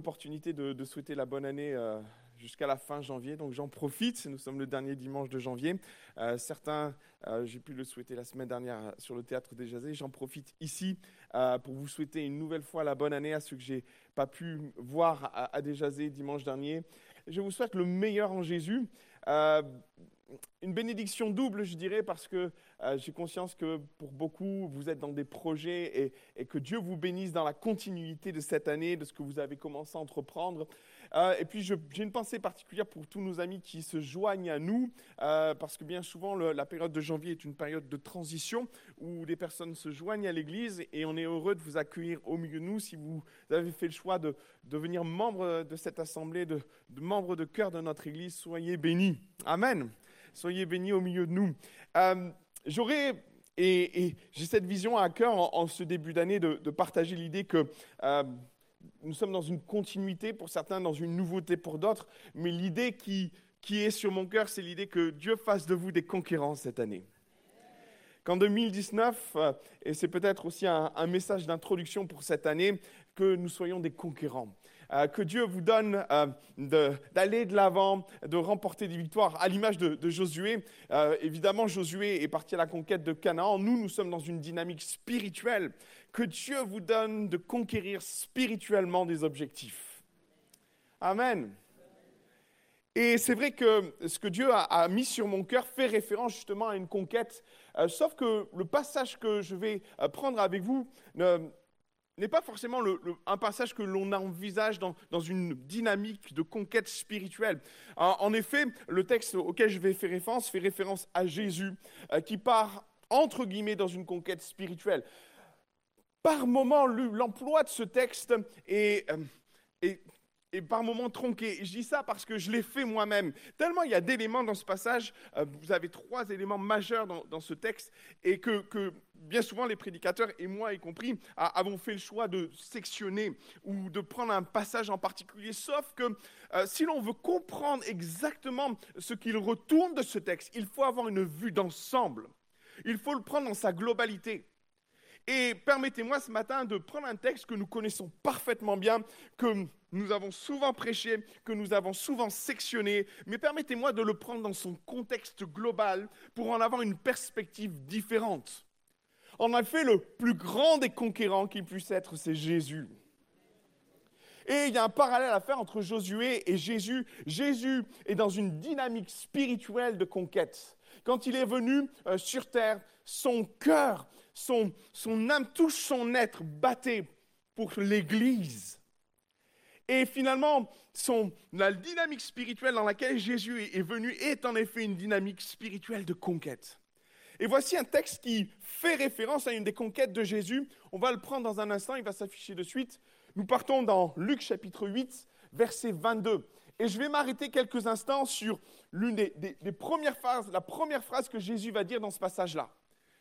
l'opportunité de, souhaiter la bonne année euh, jusqu'à la fin janvier, donc j'en profite. Nous sommes le dernier dimanche de janvier. Euh, certains, euh, j'ai pu le souhaiter la semaine dernière sur le théâtre des Jazés. J'en profite ici pour vous souhaiter une nouvelle fois la bonne année à ceux que j'ai pas pu voir à, à Desjazés dimanche dernier. Je vous souhaite le meilleur en Jésus une bénédiction double, je dirais, parce que euh, j'ai conscience que pour beaucoup, vous êtes dans des projets et, que Dieu vous bénisse dans la continuité de cette année, de ce que vous avez commencé à entreprendre. Euh, et puis, j'ai une pensée particulière pour tous nos amis qui se joignent à nous, euh, parce que bien souvent, la période de janvier est une période de transition où des personnes se joignent à l'Église et on est heureux de vous accueillir au milieu de nous. Si vous avez fait le choix de devenir membre de cette assemblée, de, de membre de cœur de notre Église, soyez bénis. Amen. Soyez bénis au milieu de nous. Euh, j'aurais, et, j'ai cette vision à cœur en, ce début d'année de, partager l'idée que euh, nous sommes dans une continuité pour certains, dans une nouveauté pour d'autres, mais l'idée qui, qui est sur mon cœur, c'est l'idée que Dieu fasse de vous des conquérants cette année. Qu'en 2019, euh, et c'est peut-être aussi un message d'introduction pour cette année, que nous soyons des conquérants. Euh, que Dieu vous donne euh, d'aller de l'avant, de remporter des victoires, à l'image de, Josué. Euh, évidemment, Josué est parti à la conquête de Canaan. Nous, nous sommes dans une dynamique spirituelle. Que Dieu vous donne de conquérir spirituellement des objectifs. Amen. Et c'est vrai que ce que Dieu a, mis sur mon cœur fait référence justement à une conquête, sauf que le passage que je vais prendre avec vous n'est pas forcément un passage que l'on envisage dans, une dynamique de conquête spirituelle. En, effet, le texte auquel je vais faire référence fait référence à Jésus, euh, qui part, entre guillemets, dans une conquête spirituelle. Par moment, l'emploi de ce texte est, euh, est et par moments tronqué. Je dis ça parce que je l'ai fait moi-même. Tellement il y a d'éléments dans ce passage, euh, vous avez trois éléments majeurs dans, ce texte, et que, bien souvent les prédicateurs, et moi y compris, avons fait le choix de sectionner ou de prendre un passage en particulier. Sauf que euh, si l'on veut comprendre exactement ce qu'il retourne de ce texte, il faut avoir une vue d'ensemble. Il faut le prendre dans sa globalité. Et permettez-moi ce matin de prendre un texte que nous connaissons parfaitement bien, que nous avons souvent prêché, que nous avons souvent sectionné, mais permettez-moi de le prendre dans son contexte global pour en avoir une perspective différente. En effet, le plus grand des conquérants qui puisse être, c'est Jésus. Et il y a un parallèle à faire entre Josué et Jésus. Jésus est dans une dynamique spirituelle de conquête. Quand il est venu euh, sur terre, son cœur, son, âme, tout son être battait pour l'Église. Et finalement, la dynamique spirituelle dans laquelle Jésus est venu est en effet une dynamique spirituelle de conquête. Et voici un texte qui fait référence à une des conquêtes de Jésus. On va le prendre dans un instant, il va s'afficher de suite. Nous partons dans Luc chapitre 8, verset 22. Et je vais m'arrêter quelques instants sur l'une des, des, premières phrases, la première phrase que Jésus va dire dans ce passage-là.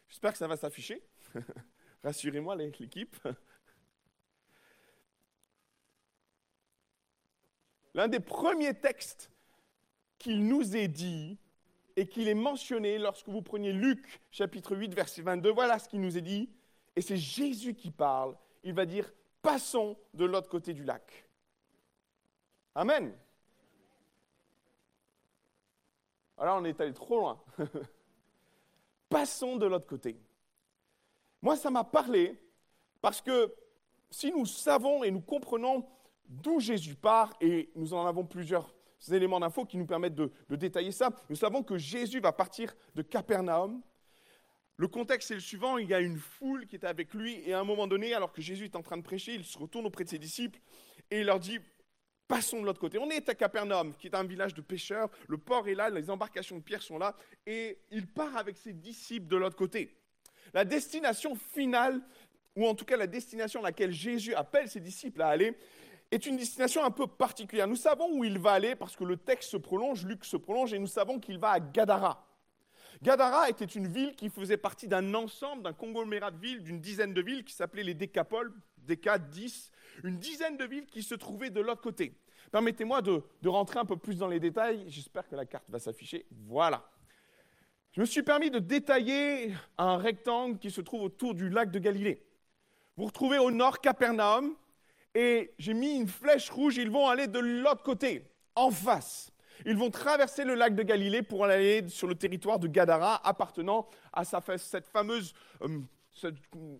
J'espère que ça va s'afficher. Rassurez-moi l'équipe. l'un des premiers textes qu'il nous est dit et qu'il est mentionné lorsque vous preniez Luc chapitre 8 verset 22, voilà ce qu'il nous est dit, et c'est Jésus qui parle, il va dire, passons de l'autre côté du lac. Amen. Alors on est allé trop loin. passons de l'autre côté. Moi, ça m'a parlé parce que si nous savons et nous comprenons d'où Jésus part, et nous en avons plusieurs éléments d'infos qui nous permettent de, détailler ça. Nous savons que Jésus va partir de Capernaum. Le contexte est le suivant, il y a une foule qui est avec lui, et à un moment donné, alors que Jésus est en train de prêcher, il se retourne auprès de ses disciples, et il leur dit, passons de l'autre côté. On est à Capernaum, qui est un village de pêcheurs, le port est là, les embarcations de pierre sont là, et il part avec ses disciples de l'autre côté. La destination finale, ou en tout cas la destination à laquelle Jésus appelle ses disciples à aller, est une destination un peu particulière. Nous savons où il va aller parce que le texte se prolonge, Luc se prolonge, et nous savons qu'il va à Gadara. Gadara était une ville qui faisait partie d'un ensemble, d'un conglomérat de villes, d'une dizaine de villes qui s'appelaient les Décapoles, Déca 10, une dizaine de villes qui se trouvaient de l'autre côté. Permettez-moi de, rentrer un peu plus dans les détails, j'espère que la carte va s'afficher. Voilà. Je me suis permis de détailler un rectangle qui se trouve autour du lac de Galilée. Vous retrouvez au nord Capernaum, et j'ai mis une flèche rouge, ils vont aller de l'autre côté, en face. Ils vont traverser le lac de Galilée pour aller sur le territoire de Gadara, appartenant à cette fameuse euh,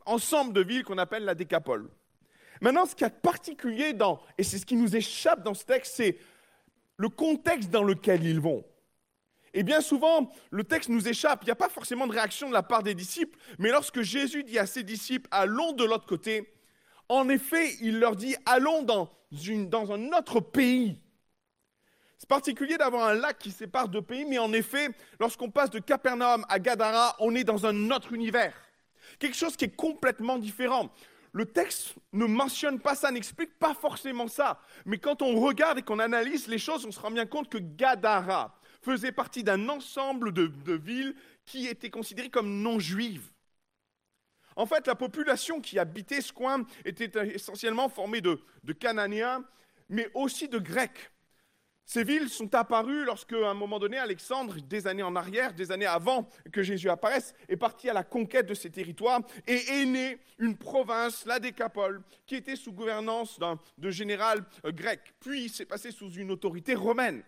ensemble de villes qu'on appelle la Décapole. Maintenant, ce qui est particulier dans, et c'est ce qui nous échappe dans ce texte, c'est le contexte dans lequel ils vont. Et bien souvent, le texte nous échappe. Il n'y a pas forcément de réaction de la part des disciples, mais lorsque Jésus dit à ses disciples, allons de l'autre côté, en effet, il leur dit, allons dans, dans un autre pays. C'est particulier d'avoir un lac qui sépare deux pays, mais en effet, lorsqu'on passe de Capernaum à Gadara, on est dans un autre univers. Quelque chose qui est complètement différent. Le texte ne mentionne pas ça, n'explique pas forcément ça. Mais quand on regarde et qu'on analyse les choses, on se rend bien compte que Gadara faisait partie d'un ensemble de, villes qui étaient considérées comme non juives. En fait, la population qui habitait ce coin était essentiellement formée de, de Cananéens, mais aussi de Grecs. Ces villes sont apparues lorsque, à un moment donné, Alexandre, des années en arrière, des années avant que Jésus apparaisse, est parti à la conquête de ces territoires et est née une province, la Décapole, qui était sous gouvernance de général euh, grec, puis s'est passé sous une autorité romaine.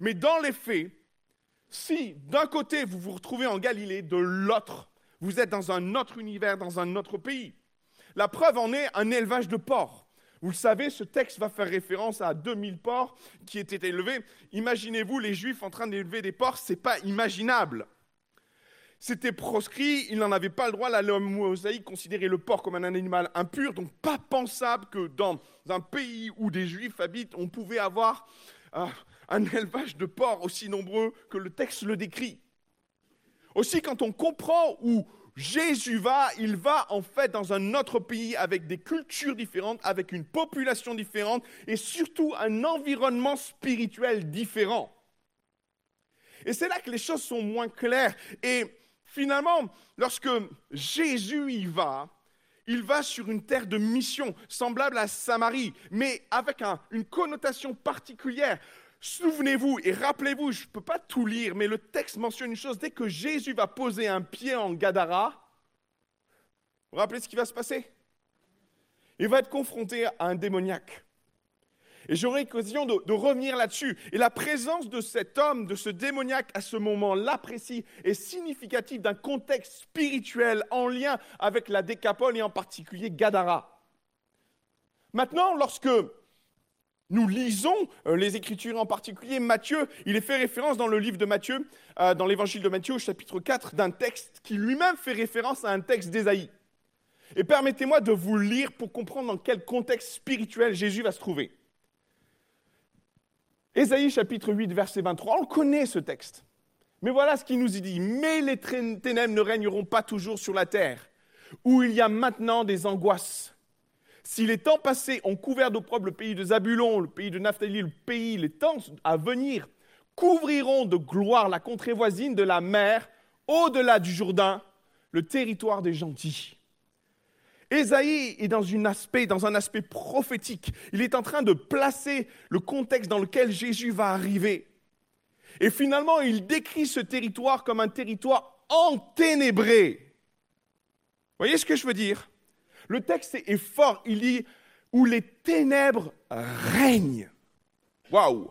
Mais dans les faits, si d'un côté vous vous retrouvez en Galilée, de l'autre, vous êtes dans un autre univers, dans un autre pays. La preuve en est un élevage de porcs. Vous le savez, ce texte va faire référence à 2000 porcs qui étaient élevés. Imaginez-vous les Juifs en train d'élever des porcs, ce n'est pas imaginable. C'était proscrit, ils n'en avaient pas le droit. La loi mosaïque considérait le porc comme un animal impur, donc pas pensable que dans un pays où des Juifs habitent, on pouvait avoir euh, un élevage de porcs aussi nombreux que le texte le décrit. Aussi, quand on comprend où Jésus va, il va en fait dans un autre pays avec des cultures différentes, avec une population différente et surtout un environnement spirituel différent. Et c'est là que les choses sont moins claires. Et finalement, lorsque Jésus y va, il va sur une terre de mission, semblable à Samarie, mais avec une connotation particulière. Souvenez-vous et rappelez-vous, je ne peux pas tout lire, mais le texte mentionne une chose, dès que Jésus va poser un pied en Gadara, vous vous rappelez ce qui va se passer? Il va être confronté à un démoniaque. Et j'aurai l'occasion de, de, revenir là-dessus. Et la présence de cet homme, de ce démoniaque à ce moment-là précis, est significative d'un contexte spirituel en lien avec la décapole et en particulier Gadara. Maintenant, lorsque nous lisons euh, les Écritures, en particulier Matthieu. Il est fait référence dans le livre de Matthieu, euh, dans l'évangile de Matthieu au chapitre 4, d'un texte qui lui-même fait référence à un texte d'Ésaïe. Et permettez-moi de vous lire pour comprendre dans quel contexte spirituel Jésus va se trouver. Ésaïe chapitre 8, verset 23, on connaît ce texte. Mais voilà ce qu'il nous dit. Mais les ténèbres ne régneront pas toujours sur la terre, où il y a maintenant des angoisses si les temps passés ont couvert d'opprobre le pays de Zabulon, le pays de Naphtali, le pays, les temps à venir couvriront de gloire la contrée voisine de la mer, au-delà du Jourdain, le territoire des gentils. Ésaïe est dans, dans un aspect prophétique. Il est en train de placer le contexte dans lequel Jésus va arriver. Et finalement, il décrit ce territoire comme un territoire enténébré. Vous voyez ce que je veux dire? Le texte est fort. Il dit où les ténèbres règnent. Waouh!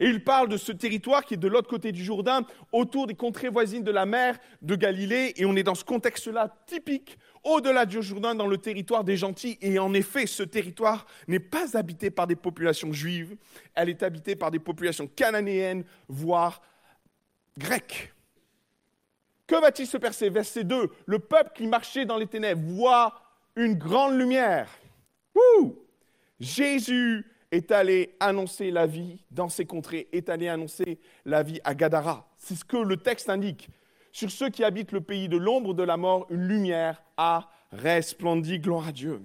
Et il parle de ce territoire qui est de l'autre côté du Jourdain, autour des contrées voisines de la mer de Galilée, et on est dans ce contexte-là typique, au-delà du Jourdain, dans le territoire des gentils. Et en effet, ce territoire n'est pas habité par des populations juives, elle est habitée par des populations cananéennes, voire grecques. Que va-t-il se passer Verset 2. Le peuple qui marchait dans les ténèbres voit une grande lumière. Jésus est allé annoncer la vie dans ces contrées, est allé annoncer la vie à Gadara. C'est ce que le texte indique. Sur ceux qui habitent le pays de l'ombre de la mort, une lumière a resplendi. Gloire à Dieu.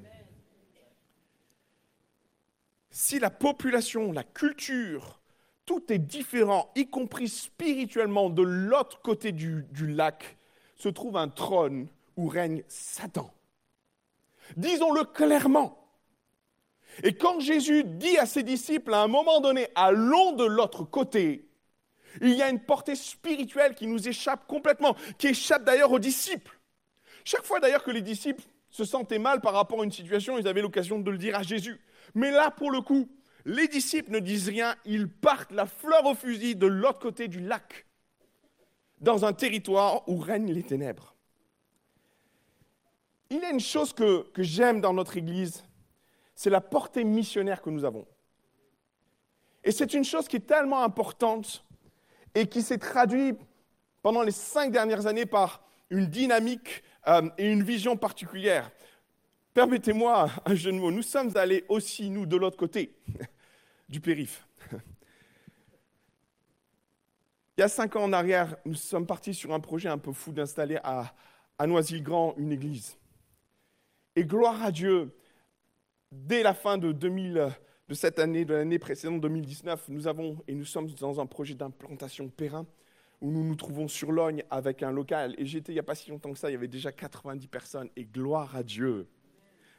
Si la population, la culture, tout est différent, y compris spirituellement, de l'autre côté du, lac, se trouve un trône où règne Satan. Disons-le clairement. Et quand Jésus dit à ses disciples à un moment donné, allons de l'autre côté, il y a une portée spirituelle qui nous échappe complètement, qui échappe d'ailleurs aux disciples. Chaque fois d'ailleurs que les disciples se sentaient mal par rapport à une situation, ils avaient l'occasion de le dire à Jésus. Mais là, pour le coup, les disciples ne disent rien, ils partent la fleur au fusil de l'autre côté du lac, dans un territoire où règnent les ténèbres. Il y a une chose que, j'aime dans notre Église, c'est la portée missionnaire que nous avons. Et c'est une chose qui est tellement importante et qui s'est traduite pendant les cinq dernières années par une dynamique euh, et une vision particulière. Permettez-moi un jeu de mots. Nous sommes allés aussi, nous, de l'autre côté du périph. Il y a cinq ans en arrière, nous sommes partis sur un projet un peu fou d'installer à, à Noisy-le-Grand une église. Et gloire à Dieu, dès la fin de, 2000, de cette année, de l'année précédente, 2019, nous avons et nous sommes dans un projet d'implantation périn où nous nous trouvons sur Logne avec un local. Et j'étais il n'y a pas si longtemps que ça, il y avait déjà 90 personnes. Et gloire à Dieu,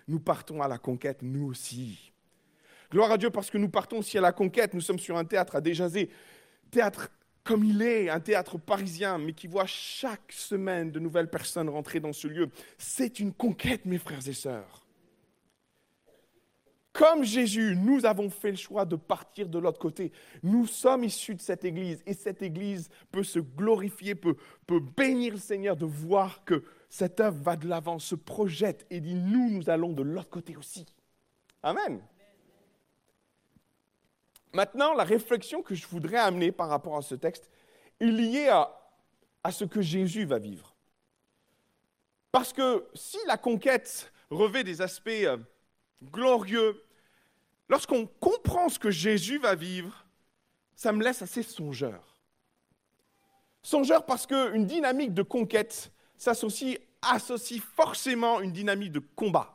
nous partons à la conquête, nous aussi. Gloire à Dieu parce que nous partons aussi à la conquête. Nous sommes sur un théâtre à Déjazé. Théâtre comme il est, un théâtre parisien, mais qui voit chaque semaine de nouvelles personnes rentrer dans ce lieu. C'est une conquête, mes frères et sœurs. Comme Jésus, nous avons fait le choix de partir de l'autre côté. Nous sommes issus de cette Église et cette Église peut se glorifier, peut, bénir le Seigneur de voir que cette œuvre va de l'avant, se projette et dit, nous, nous allons de l'autre côté aussi. Amen. Maintenant, la réflexion que je voudrais amener par rapport à ce texte est liée à, à ce que Jésus va vivre. Parce que si la conquête revêt des aspects euh, glorieux, lorsqu'on comprend ce que Jésus va vivre, ça me laisse assez songeur. Songeur parce qu'une dynamique de conquête s'associe associe forcément une dynamique de combat.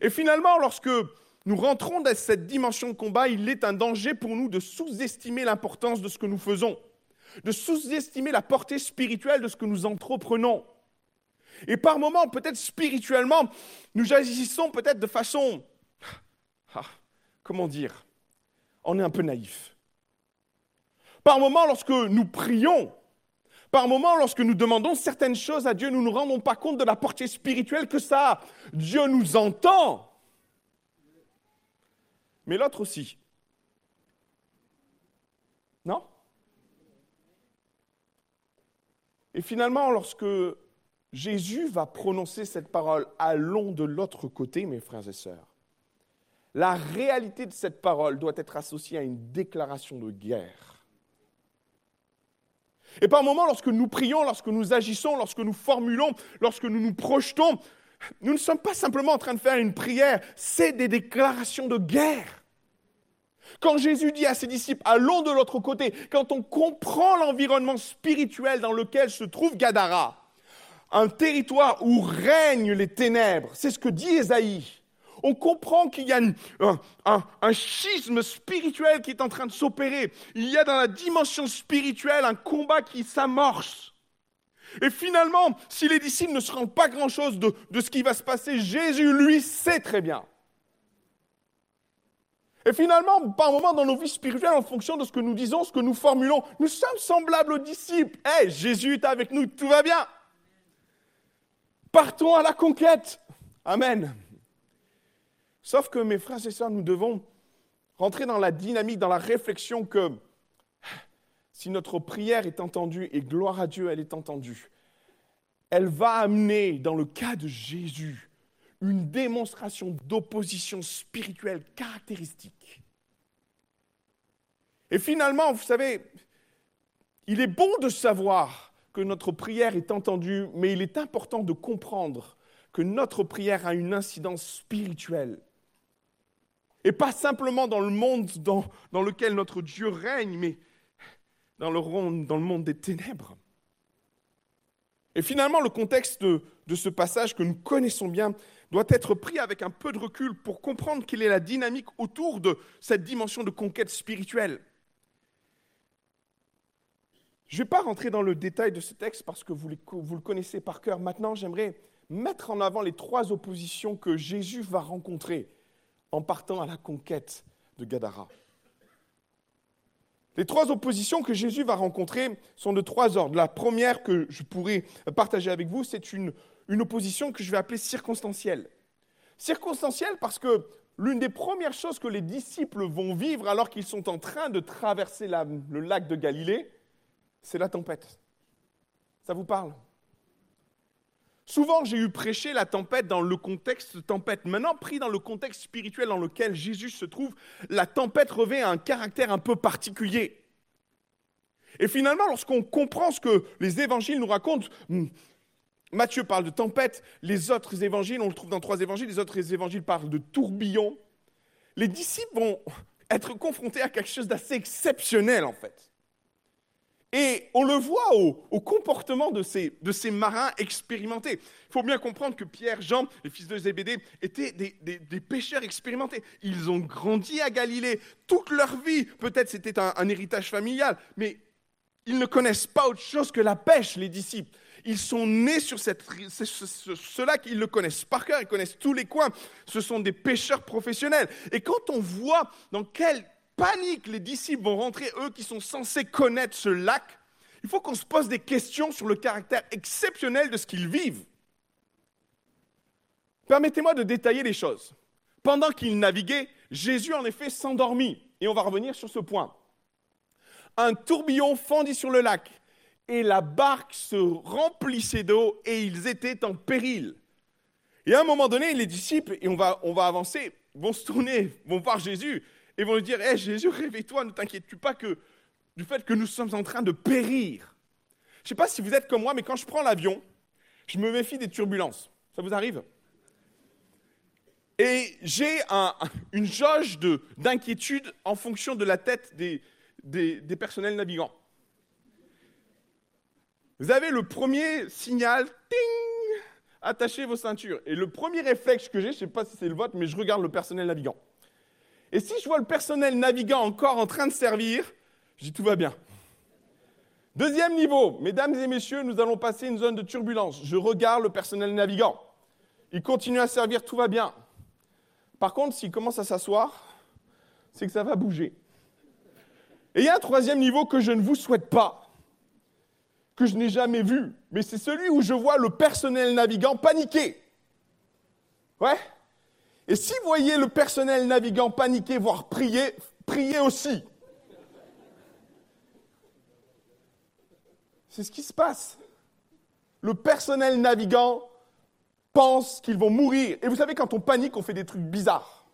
Et finalement, lorsque nous rentrons dans cette dimension de combat, il est un danger pour nous de sous-estimer l'importance de ce que nous faisons, de sous-estimer la portée spirituelle de ce que nous entreprenons. Et par moments, peut-être spirituellement, nous agissons peut-être de façon, ah, comment dire, on est un peu naïf. Par moments, lorsque nous prions, par moments, lorsque nous demandons certaines choses à Dieu, nous ne nous rendons pas compte de la portée spirituelle que ça a. Dieu nous entend. Mais l'autre aussi. Non? Et finalement, lorsque Jésus va prononcer cette parole, allons de l'autre côté, mes frères et sœurs. La réalité de cette parole doit être associée à une déclaration de guerre. Et par moments, lorsque nous prions, lorsque nous agissons, lorsque nous formulons, lorsque nous nous projetons, nous ne sommes pas simplement en train de faire une prière, c'est des déclarations de guerre. Quand Jésus dit à ses disciples, allons de l'autre côté, quand on comprend l'environnement spirituel dans lequel se trouve Gadara, un territoire où règnent les ténèbres. C'est ce que dit Ésaïe. On comprend qu'il y a un, schisme spirituel qui est en train de s'opérer. Il y a dans la dimension spirituelle un combat qui s'amorce. Et finalement, si les disciples ne se rendent pas grand-chose de, ce qui va se passer, Jésus, lui, sait très bien. Et finalement, par moment dans nos vies spirituelles, en fonction de ce que nous disons, ce que nous formulons, nous sommes semblables aux disciples. Hé, Jésus est avec nous, tout va bien. Partons à la conquête. Amen. Sauf que mes frères et sœurs, nous devons rentrer dans la dynamique, dans la réflexion que si notre prière est entendue, et gloire à Dieu, elle est entendue, elle va amener, dans le cas de Jésus, une démonstration d'opposition spirituelle caractéristique. Et finalement, vous savez, il est bon de savoir que notre prière est entendue, mais il est important de comprendre que notre prière a une incidence spirituelle. Et pas simplement dans le monde dans, lequel notre Dieu règne, mais dans le, monde des ténèbres. Et finalement, le contexte de, de ce passage que nous connaissons bien doit être pris avec un peu de recul pour comprendre quelle est la dynamique autour de cette dimension de conquête spirituelle. Je ne vais pas rentrer dans le détail de ce texte parce que vous, le connaissez par cœur. Maintenant, j'aimerais mettre en avant les trois oppositions que Jésus va rencontrer en partant à la conquête de Gadara. Les trois oppositions que Jésus va rencontrer sont de trois ordres. La première que je pourrais partager avec vous, c'est une, opposition que je vais appeler circonstancielle. Circonstancielle parce que l'une des premières choses que les disciples vont vivre alors qu'ils sont en train de traverser le lac de Galilée, c'est la tempête. Ça vous parle? Souvent, j'ai eu prêché la tempête dans le contexte tempête. Maintenant, pris dans le contexte spirituel dans lequel Jésus se trouve, la tempête revêt un caractère un peu particulier. Et finalement, lorsqu'on comprend ce que les évangiles nous racontent, hmm, Matthieu parle de tempête, les autres évangiles, on le trouve dans trois évangiles, les autres évangiles parlent de tourbillon. Les disciples vont être confrontés à quelque chose d'assez exceptionnel en fait. Et on le voit au, comportement de ces, marins expérimentés. Il faut bien comprendre que Pierre, Jean, les fils de Zébédée, étaient des, pêcheurs expérimentés. Ils ont grandi à Galilée toute leur vie. Peut-être c'était un, héritage familial, mais ils ne connaissent pas autre chose que la pêche, les disciples. Ils sont nés sur cette, ce, lac, ils le connaissent par cœur, ils connaissent tous les coins. Ce sont des pêcheurs professionnels. Et quand on voit dans quelle panique les disciples vont rentrer, eux qui sont censés connaître ce lac, il faut qu'on se pose des questions sur le caractère exceptionnel de ce qu'ils vivent. Permettez-moi de détailler les choses. Pendant qu'ils naviguaient, Jésus en effet s'endormit. Et on va revenir sur ce point. Un tourbillon fendit sur le lac et la barque se remplissait d'eau et ils étaient en péril. Et à un moment donné, les disciples, et on va, on va avancer, vont se tourner, vont voir Jésus et vont lui dire Hé Jésus, réveille-toi, ne t'inquiète-tu pas que, du fait que nous sommes en train de périr. Je ne sais pas si vous êtes comme moi, mais quand je prends l'avion, je me méfie des turbulences. Ça vous arrive? Et j'ai une jauge d'inquiétude en fonction de la tête des, des personnels navigants. Vous avez le premier signal, ting, attachez vos ceintures. Et le premier réflexe que j'ai, je ne sais pas si c'est le vôtre, mais je regarde le personnel navigant. Et si je vois le personnel navigant encore en train de servir, je dis tout va bien. Deuxième niveau, mesdames et messieurs, nous allons passer une zone de turbulence. Je regarde le personnel navigant. Il continue à servir, tout va bien. Par contre, s'il commence à s'asseoir, c'est que ça va bouger. Et il y a un troisième niveau que je ne vous souhaite pas que je n'ai jamais vu, mais c'est celui où je vois le personnel navigant paniquer. Ouais? Et si vous voyez le personnel navigant paniquer, voire prier, priez aussi. C'est ce qui se passe. Le personnel navigant pense qu'ils vont mourir. Et vous savez, quand on panique, on fait des trucs bizarres.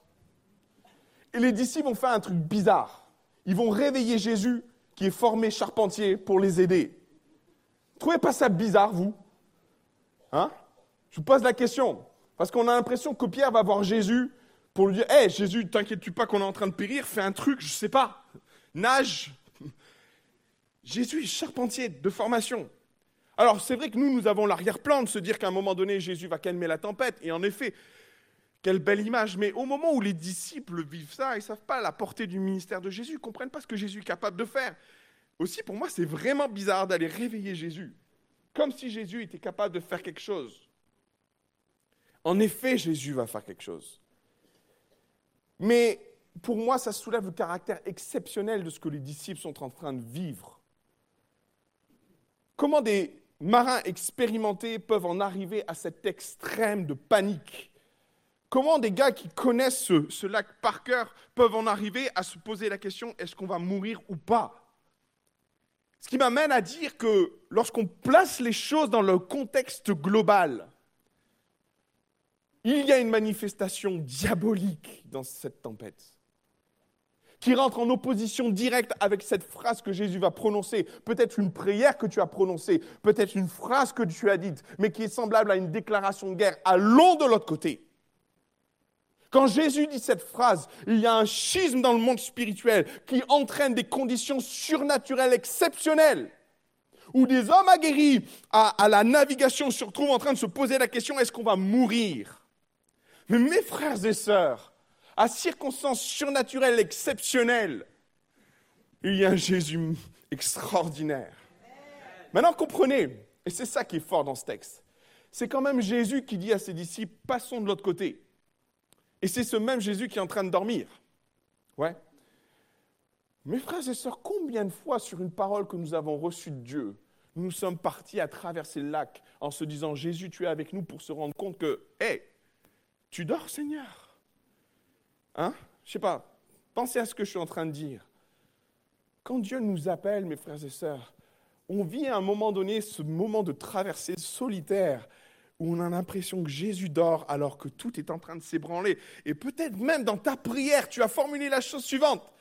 Et les disciples vont faire un truc bizarre. Ils vont réveiller Jésus, qui est formé charpentier, pour les aider trouvez pas ça bizarre, vous? Hein? Je vous pose la question. Parce qu'on a l'impression que Pierre va voir Jésus pour lui dire Hé, Jésus, t'inquiètes-tu pas qu'on est en train de périr? Fais un truc, je sais pas. Nage. Jésus est charpentier de formation. Alors, c'est vrai que nous, nous avons l'arrière-plan de se dire qu'à un moment donné, Jésus va calmer la tempête. Et en effet, quelle belle image. Mais au moment où les disciples vivent ça, ils ne savent pas la portée du ministère de Jésus, ils ne comprennent pas ce que Jésus est capable de faire. Aussi, pour moi, c'est vraiment bizarre d'aller réveiller Jésus, comme si Jésus était capable de faire quelque chose. En effet, Jésus va faire quelque chose. Mais pour moi, ça soulève le caractère exceptionnel de ce que les disciples sont en train de vivre. Comment des marins expérimentés peuvent en arriver à cet extrême de panique? Comment des gars qui connaissent ce, lac par cœur peuvent en arriver à se poser la question est-ce qu'on va mourir ou pas? Ce qui m'amène à dire que lorsqu'on place les choses dans le contexte global, il y a une manifestation diabolique dans cette tempête qui rentre en opposition directe avec cette phrase que Jésus va prononcer, peut-être une prière que tu as prononcée, peut-être une phrase que tu as dite, mais qui est semblable à une déclaration de guerre. Allons de l'autre côté. Quand Jésus dit cette phrase, il y a un schisme dans le monde spirituel qui entraîne des conditions surnaturelles exceptionnelles, où des hommes aguerris à, la navigation se retrouvent en train de se poser la question, est-ce qu'on va mourir? Mais mes frères et sœurs, à circonstances surnaturelles exceptionnelles, il y a un Jésus extraordinaire. Maintenant, comprenez, et c'est ça qui est fort dans ce texte, c'est quand même Jésus qui dit à ses disciples, passons de l'autre côté. Et c'est ce même Jésus qui est en train de dormir. Ouais. Mes frères et sœurs, combien de fois sur une parole que nous avons reçue de Dieu, Nous sommes partis à traverser le lac en se disant Jésus, tu es avec nous pour se rendre compte que, hé, tu dors, Seigneur? Hein? Je sais pas. Pensez à ce que je suis en train de dire. Quand Dieu nous appelle, mes frères et sœurs, on vit à un moment donné ce moment de traversée solitaire où on a l'impression que Jésus dort alors que tout est en train de s'ébranler. Et peut-être même dans ta prière, tu as formulé la chose suivante.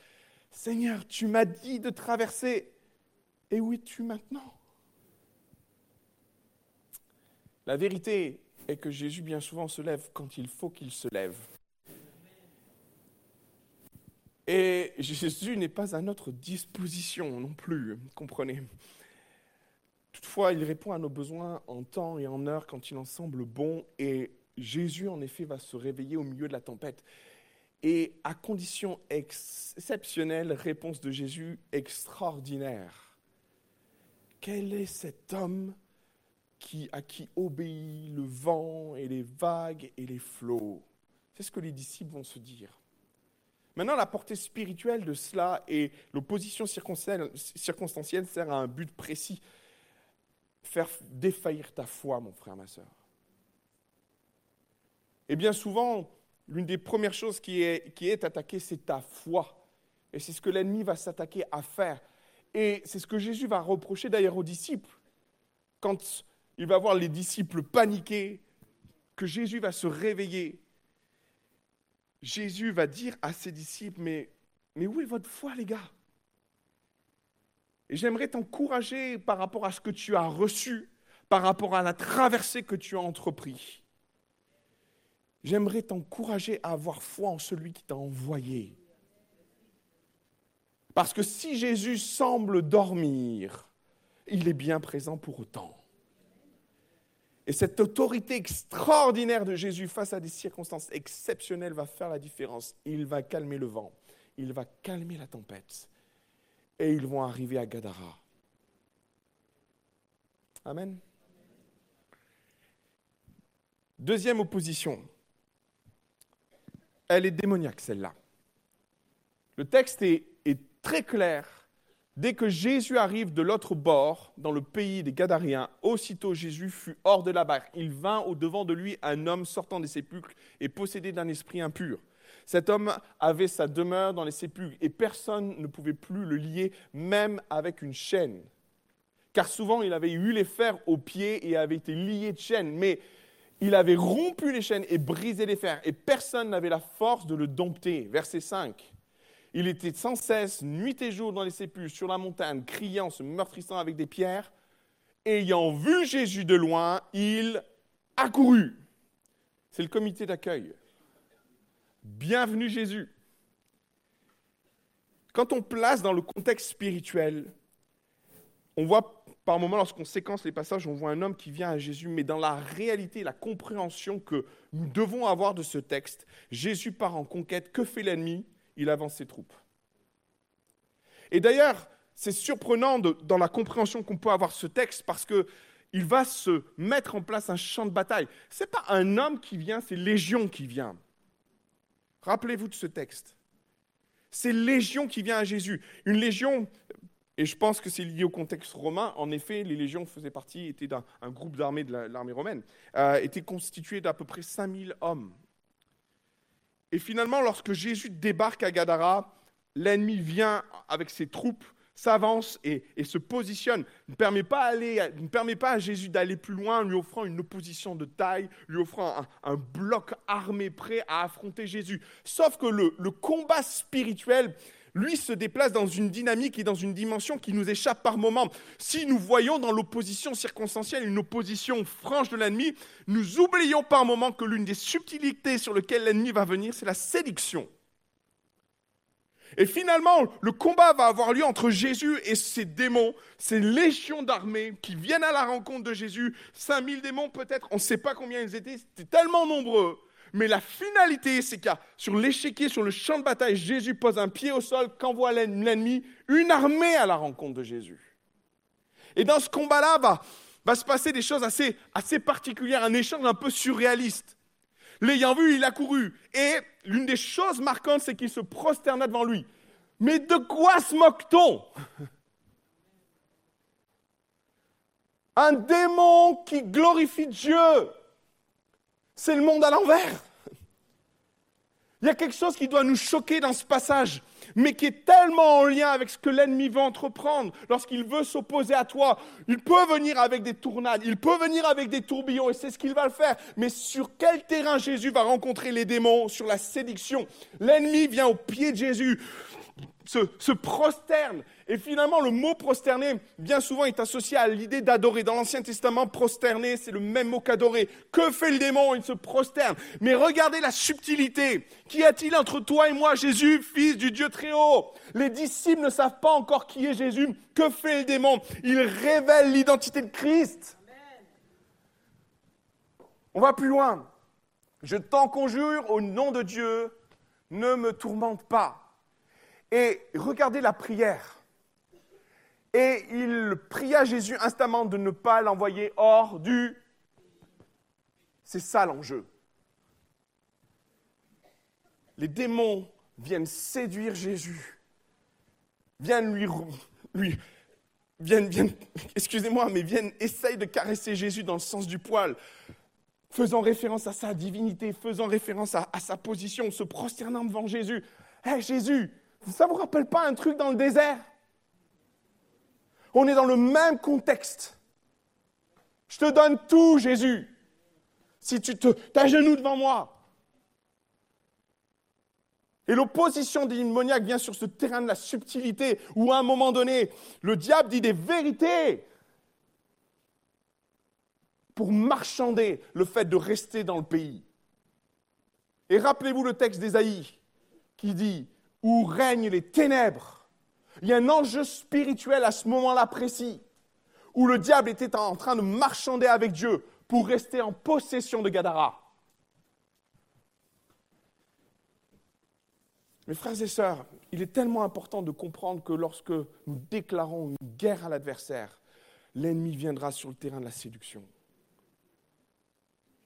Seigneur, tu m'as dit de traverser. Et où es-tu maintenant? La vérité est que Jésus bien souvent se lève quand il faut qu'il se lève. Et Jésus n'est pas à notre disposition non plus, comprenez. Toutefois, il répond à nos besoins en temps et en heure quand il en semble bon, et Jésus, en effet, va se réveiller au milieu de la tempête. Et à condition exceptionnelle, réponse de Jésus extraordinaire. Quel est cet homme qui, à qui obéit le vent et les vagues et les flots C'est ce que les disciples vont se dire. Maintenant, la portée spirituelle de cela et l'opposition circonstancielle sert à un but précis. Faire défaillir ta foi, mon frère, ma soeur. Et bien souvent, l'une des premières choses qui est, qui est attaquée, c'est ta foi. Et c'est ce que l'ennemi va s'attaquer à faire. Et c'est ce que Jésus va reprocher d'ailleurs aux disciples. Quand il va voir les disciples paniquer, que Jésus va se réveiller Jésus va dire à ses disciples, mais, mais où est votre foi, les gars? Et j'aimerais t'encourager par rapport à ce que tu as reçu, par rapport à la traversée que tu as entrepris. J'aimerais t'encourager à avoir foi en celui qui t'a envoyé. Parce que si Jésus semble dormir, il est bien présent pour autant. Et cette autorité extraordinaire de Jésus face à des circonstances exceptionnelles va faire la différence. Il va calmer le vent, il va calmer la tempête. Et ils vont arriver à Gadara. Amen. Deuxième opposition. Elle est démoniaque, celle-là. Le texte est, très clair Dès que Jésus arrive de l'autre bord, dans le pays des Gadariens, aussitôt Jésus fut hors de la barque. Il vint au-devant de lui un homme sortant des sépulcres et possédé d'un esprit impur. Cet homme avait sa demeure dans les sépulcres et personne ne pouvait plus le lier, même avec une chaîne. Car souvent il avait eu les fers aux pieds et avait été lié de chaînes, mais il avait rompu les chaînes et brisé les fers et personne n'avait la force de le dompter. Verset 5. Il était sans cesse, nuit et jour, dans les sépulcres, sur la montagne, criant, se meurtrissant avec des pierres. Ayant vu Jésus de loin, il accourut. C'est le comité d'accueil. Bienvenue Jésus. Quand on place dans le contexte spirituel, on voit par moments, lorsqu'on séquence les passages, on voit un homme qui vient à Jésus, mais dans la réalité, la compréhension que nous devons avoir de ce texte, Jésus part en conquête. Que fait l'ennemi? Il avance ses troupes. Et d'ailleurs, c'est surprenant dans la compréhension qu'on peut avoir de ce texte parce qu'il va se mettre en place un champ de bataille. Ce n'est pas un homme qui vient, c'est Légion qui vient. Rappelez-vous de ce texte. C'est Légion qui vient à Jésus. Une légion, et je pense que c'est lié au contexte romain, en effet, les légions faisaient partie, étaient d'un groupe d'armées de l'armée romaine, euh, étaient constituées d'à peu près 5000 hommes. Et finalement, lorsque Jésus débarque à Gadara, l'ennemi vient avec ses troupes, s'avance et, se positionne, ne permet, pas ne permet pas à Jésus d'aller plus loin, lui offrant une opposition de taille, lui offrant un, bloc armé prêt à affronter Jésus. Sauf que le combat spirituel lui se déplace dans une dynamique et dans une dimension qui nous échappe par moments. Si nous voyons dans l'opposition circonstancielle une opposition franche de l'ennemi, nous oublions par moments que l'une des subtilités sur lesquelles l'ennemi va venir, c'est la séduction. Et finalement, le combat va avoir lieu entre Jésus et ses démons, ces légions d'armées qui viennent à la rencontre de Jésus. 5000 démons peut-être, on ne sait pas combien ils étaient, c'était tellement nombreux mais la finalité, c'est a sur l'échiquier, sur le champ de bataille, Jésus pose un pied au sol, qu'envoie l'ennemi, une armée à la rencontre de Jésus. Et dans ce combat-là, va, va se passer des choses assez, assez particulières, un échange un peu surréaliste. L'ayant vu, il a couru. Et l'une des choses marquantes, c'est qu'il se prosterna devant lui. Mais de quoi se moque-t-on? Un démon qui glorifie Dieu. C'est le monde à l'envers. Il y a quelque chose qui doit nous choquer dans ce passage, mais qui est tellement en lien avec ce que l'ennemi veut entreprendre lorsqu'il veut s'opposer à toi. Il peut venir avec des tournades, il peut venir avec des tourbillons, et c'est ce qu'il va le faire. Mais sur quel terrain Jésus va rencontrer les démons? Sur la séduction. L'ennemi vient au pied de Jésus se, prosterne. Et finalement, le mot prosterner, bien souvent, est associé à l'idée d'adorer. Dans l'Ancien Testament, prosterner, c'est le même mot qu'adorer. Que fait le démon? Il se prosterne. Mais regardez la subtilité. Qu'y a-t-il entre toi et moi, Jésus, fils du Dieu très haut Les disciples ne savent pas encore qui est Jésus. Que fait le démon? Il révèle l'identité de Christ. On va plus loin. Je t'en conjure au nom de Dieu, ne me tourmente pas. Et regardez la prière. Et il pria Jésus instamment de ne pas l'envoyer hors du... C'est ça l'enjeu. Les démons viennent séduire Jésus, viennent lui, viennent, viennent excusez-moi, mais viennent, essayent de caresser Jésus dans le sens du poil, faisant référence à sa divinité, faisant référence à, sa position, se prosternant devant Jésus. Hé Jésus, ça ne vous rappelle pas un truc dans le désert? On est dans le même contexte. Je te donne tout, Jésus. Si tu te t'agenouilles devant moi. Et l'opposition démoniaque vient sur ce terrain de la subtilité où à un moment donné, le diable dit des vérités pour marchander le fait de rester dans le pays. Et rappelez-vous le texte d'Ésaïe qui dit où règnent les ténèbres. Il y a un enjeu spirituel à ce moment-là précis, où le diable était en train de marchander avec Dieu pour rester en possession de Gadara. Mes frères et sœurs, il est tellement important de comprendre que lorsque nous déclarons une guerre à l'adversaire, l'ennemi viendra sur le terrain de la séduction.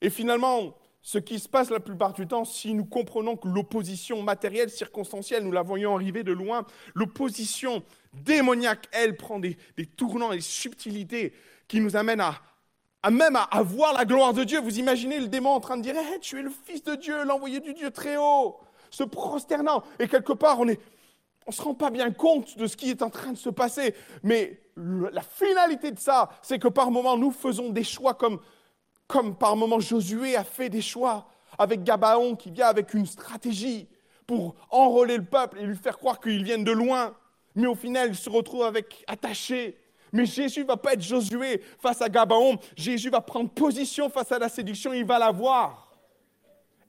Et finalement, ce qui se passe la plupart du temps, si nous comprenons que l'opposition matérielle, circonstancielle, nous la voyons arriver de loin, l'opposition démoniaque, elle, prend des, tournants et des subtilités qui nous amènent à, même à, voir la gloire de Dieu. Vous imaginez le démon en train de dire hey, Tu es le Fils de Dieu, l'envoyé du Dieu très haut, se prosternant. Et quelque part, on ne se rend pas bien compte de ce qui est en train de se passer. Mais la finalité de ça, c'est que par moments, nous faisons des choix comme comme par moments Josué a fait des choix avec Gabaon qui vient avec une stratégie pour enrôler le peuple et lui faire croire qu'ils viennent de loin. Mais au final, il se retrouve avec attaché. Mais Jésus va pas être Josué face à Gabaon. Jésus va prendre position face à la séduction. Il va la voir.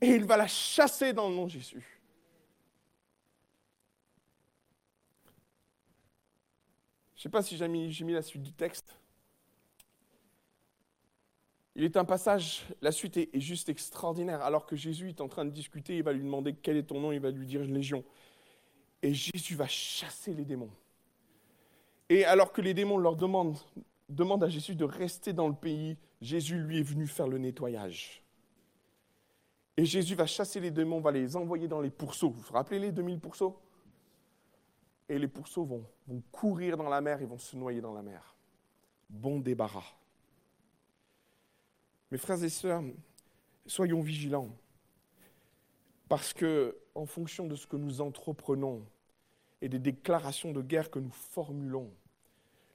Et il va la chasser dans le nom de Jésus. Je ne sais pas si j'ai mis la suite du texte. Il est un passage, la suite est, juste extraordinaire. Alors que Jésus est en train de discuter, il va lui demander quel est ton nom, il va lui dire Légion. Et Jésus va chasser les démons. Et alors que les démons leur demandent, demandent à Jésus de rester dans le pays, Jésus lui est venu faire le nettoyage. Et Jésus va chasser les démons, va les envoyer dans les pourceaux. Vous vous rappelez les 2000 pourceaux? Et les pourceaux vont, vont courir dans la mer et vont se noyer dans la mer. Bon débarras. Mes frères et sœurs, soyons vigilants, parce que, en fonction de ce que nous entreprenons et des déclarations de guerre que nous formulons,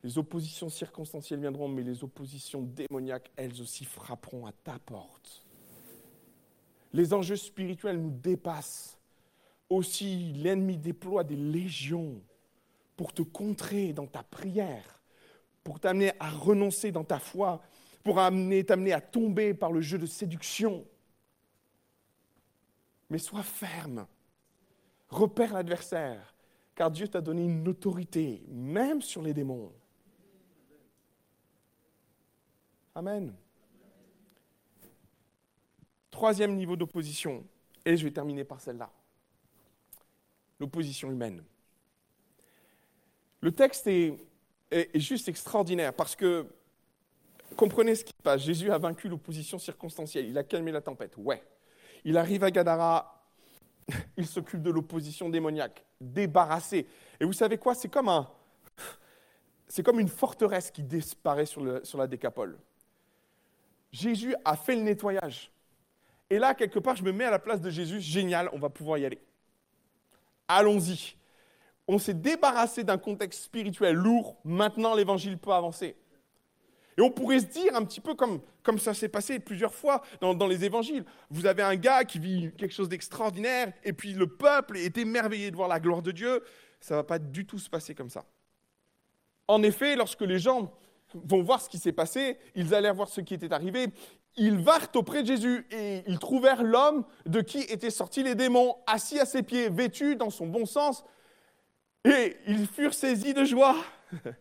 les oppositions circonstancielles viendront, mais les oppositions démoniaques, elles aussi, frapperont à ta porte. Les enjeux spirituels nous dépassent. Aussi, l'ennemi déploie des légions pour te contrer dans ta prière, pour t'amener à renoncer dans ta foi pour t'amener à tomber par le jeu de séduction. Mais sois ferme. Repère l'adversaire, car Dieu t'a donné une autorité, même sur les démons. Amen. Troisième niveau d'opposition, et je vais terminer par celle-là. L'opposition humaine. Le texte est, est, juste extraordinaire parce que comprenez ce qui se passe. Jésus a vaincu l'opposition circonstancielle. Il a calmé la tempête. Ouais. Il arrive à Gadara. Il s'occupe de l'opposition démoniaque. Débarrassé. Et vous savez quoi? C'est comme un. c'est comme une forteresse qui disparaît sur, sur la décapole. Jésus a fait le nettoyage. Et là, quelque part, je me mets à la place de Jésus. Génial, on va pouvoir y aller. Allons-y. On s'est débarrassé d'un contexte spirituel lourd. Maintenant, l'évangile peut avancer. Et on pourrait se dire un petit peu comme, comme ça s'est passé plusieurs fois dans, dans, les évangiles. Vous avez un gars qui vit quelque chose d'extraordinaire, et puis le peuple est émerveillé de voir la gloire de Dieu. Ça ne va pas du tout se passer comme ça. En effet, lorsque les gens vont voir ce qui s'est passé, ils allèrent voir ce qui était arrivé, ils vinrent auprès de Jésus et ils trouvèrent l'homme de qui étaient sortis les démons, assis à ses pieds, vêtu dans son bon sens, et ils furent saisis de joie.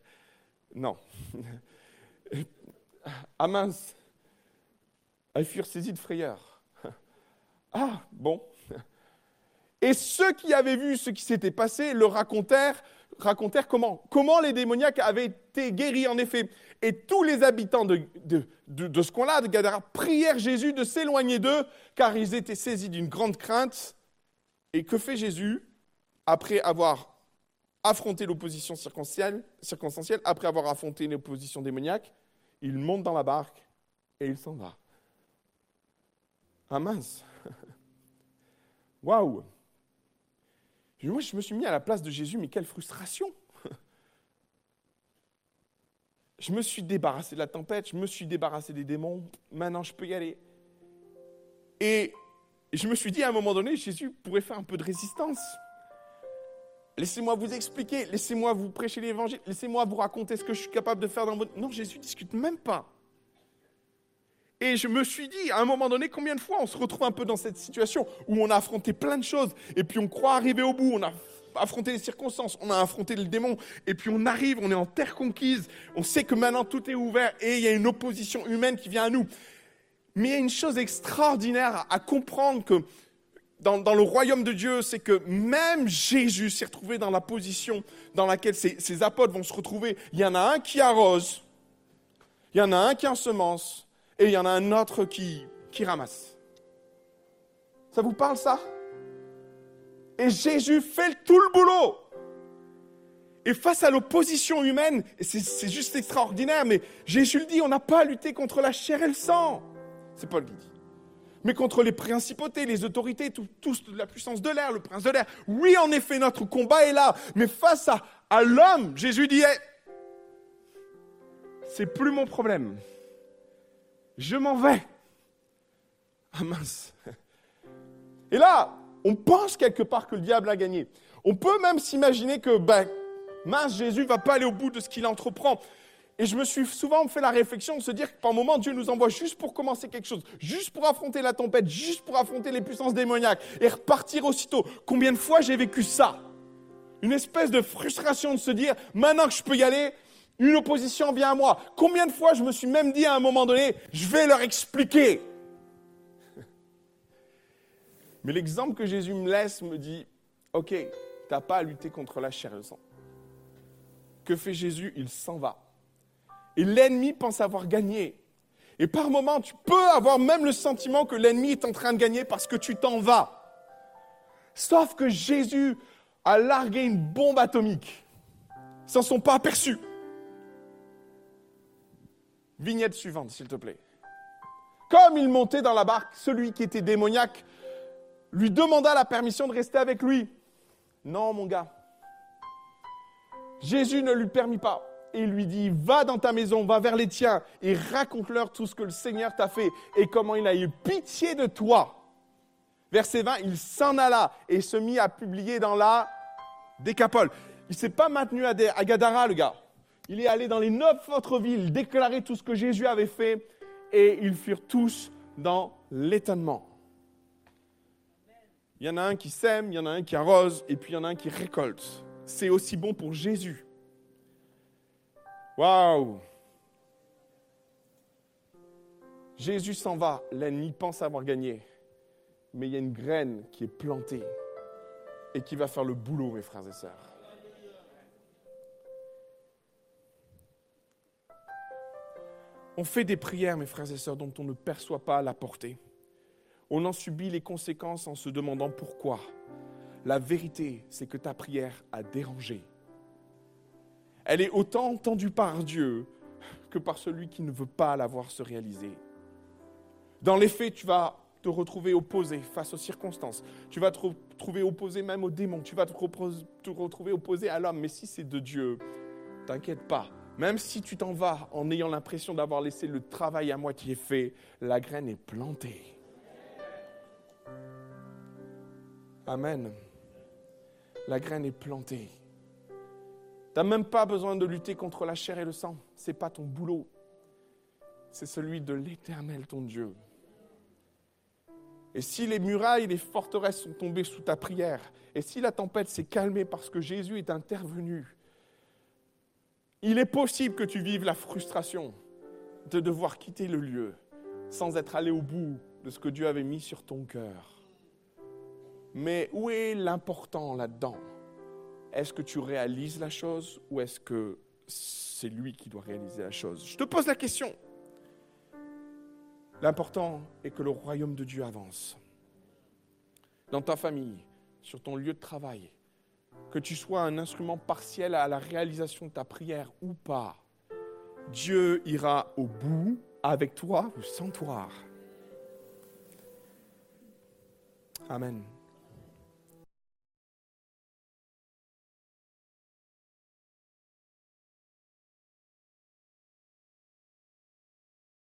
non. Ah mince. Ils furent saisis de frayeur. Ah, bon. Et ceux qui avaient vu ce qui s'était passé le racontèrent, comment? Comment les démoniaques avaient été guéris en effet. Et tous les habitants de, de, ce coin-là, de Gadara, prièrent Jésus de s'éloigner d'eux, car ils étaient saisis d'une grande crainte. Et que fait Jésus après avoir affronté l'opposition circonstancielle, circonstancielle, après avoir affronté l'opposition démoniaque? Il monte dans la barque et il s'en va. Ah mince Waouh Moi, je me suis mis à la place de Jésus, mais quelle frustration je me suis débarrassé de la tempête, je me suis débarrassé des démons, maintenant je peux y aller. Et je me suis dit à un moment donné, Jésus pourrait faire un peu de résistance. Laissez-moi vous expliquer, laissez-moi vous prêcher l'évangile, laissez-moi vous raconter ce que je suis capable de faire dans votre... Non, Jésus ne discute même pas. Et je me suis dit, à un moment donné, combien de fois on se retrouve un peu dans cette situation où on a affronté plein de choses, et puis on croit arriver au bout, on a affronté les circonstances, on a affronté le démon, et puis on arrive, on est en terre conquise, on sait que maintenant tout est ouvert, et il y a une opposition humaine qui vient à nous. Mais il y a une chose extraordinaire à, comprendre que dans, le royaume de Dieu, c'est que même Jésus s'est retrouvé dans la position dans laquelle ses, apôtres vont se retrouver. Il y en a un qui arrose, il y en a un qui ensemence, et il y en a un autre qui, qui ramasse. Ça vous parle ça? Et Jésus fait tout le boulot. Et face à l'opposition humaine, c'est juste extraordinaire, mais Jésus le dit, on n'a pas à lutter contre la chair et le sang. C'est Paul qui dit. Mais contre les principautés, les autorités, tout, la puissance de l'air, le prince de l'air. Oui, en effet, notre combat est là. Mais face à, l'homme, Jésus dit, c'est plus mon problème. Je m'en vais. Ah mince. Et là, on pense quelque part que le diable a gagné. On peut même s'imaginer que, ben, mince, Jésus va pas aller au bout de ce qu'il entreprend. Et je me suis souvent fait la réflexion de se dire que par moment, Dieu nous envoie juste pour commencer quelque chose, juste pour affronter la tempête, juste pour affronter les puissances démoniaques et repartir aussitôt. Combien de fois j'ai vécu ça? Une espèce de frustration de se dire, maintenant que je peux y aller, une opposition vient à moi. Combien de fois je me suis même dit à un moment donné, je vais leur expliquer? Mais l'exemple que Jésus me laisse me dit, OK, tu n'as pas à lutter contre la chair et le sang. Que fait Jésus? Il s'en va. Et l'ennemi pense avoir gagné. Et par moments, tu peux avoir même le sentiment que l'ennemi est en train de gagner parce que tu t'en vas. Sauf que Jésus a largué une bombe atomique. Ils s'en sont pas aperçus. Vignette suivante, s'il te plaît. Comme il montait dans la barque, celui qui était démoniaque lui demanda la permission de rester avec lui. Non, mon gars. Jésus ne lui permit pas et lui dit, va dans ta maison, va vers les tiens et raconte-leur tout ce que le Seigneur t'a fait et comment il a eu pitié de toi. Verset 20, il s'en alla et se mit à publier dans la décapole. Il s'est pas maintenu à Gadara, le gars. Il est allé dans les neuf autres villes, déclarer tout ce que Jésus avait fait et ils furent tous dans l'étonnement. Il y en a un qui sème, il y en a un qui arrose, et puis il y en a un qui récolte. C'est aussi bon pour Jésus. Waouh Jésus s'en va, l'ennemi pense avoir gagné, mais il y a une graine qui est plantée et qui va faire le boulot, mes frères et sœurs. On fait des prières, mes frères et sœurs, dont on ne perçoit pas la portée. On en subit les conséquences en se demandant pourquoi. La vérité, c'est que ta prière a dérangé. Elle est autant entendue par Dieu que par celui qui ne veut pas la voir se réaliser. Dans les faits, tu vas te retrouver opposé face aux circonstances. Tu vas te retrouver opposé même aux démons. Tu vas te, retrouver opposé à l'homme. Mais si c'est de Dieu, t'inquiète pas. Même si tu t'en vas en ayant l'impression d'avoir laissé le travail à moitié fait, la graine est plantée. Amen. La graine est plantée. Tu n'as même pas besoin de lutter contre la chair et le sang. Ce n'est pas ton boulot. C'est celui de l'Éternel, ton Dieu. Et si les murailles les forteresses sont tombées sous ta prière, et si la tempête s'est calmée parce que Jésus est intervenu, il est possible que tu vives la frustration de devoir quitter le lieu sans être allé au bout de ce que Dieu avait mis sur ton cœur. Mais où est l'important là-dedans? Est-ce que tu réalises la chose ou est-ce que c'est lui qui doit réaliser la chose? Je te pose la question. L'important est que le royaume de Dieu avance. Dans ta famille, sur ton lieu de travail, que tu sois un instrument partiel à la réalisation de ta prière ou pas, Dieu ira au bout avec toi ou sans toi. Amen.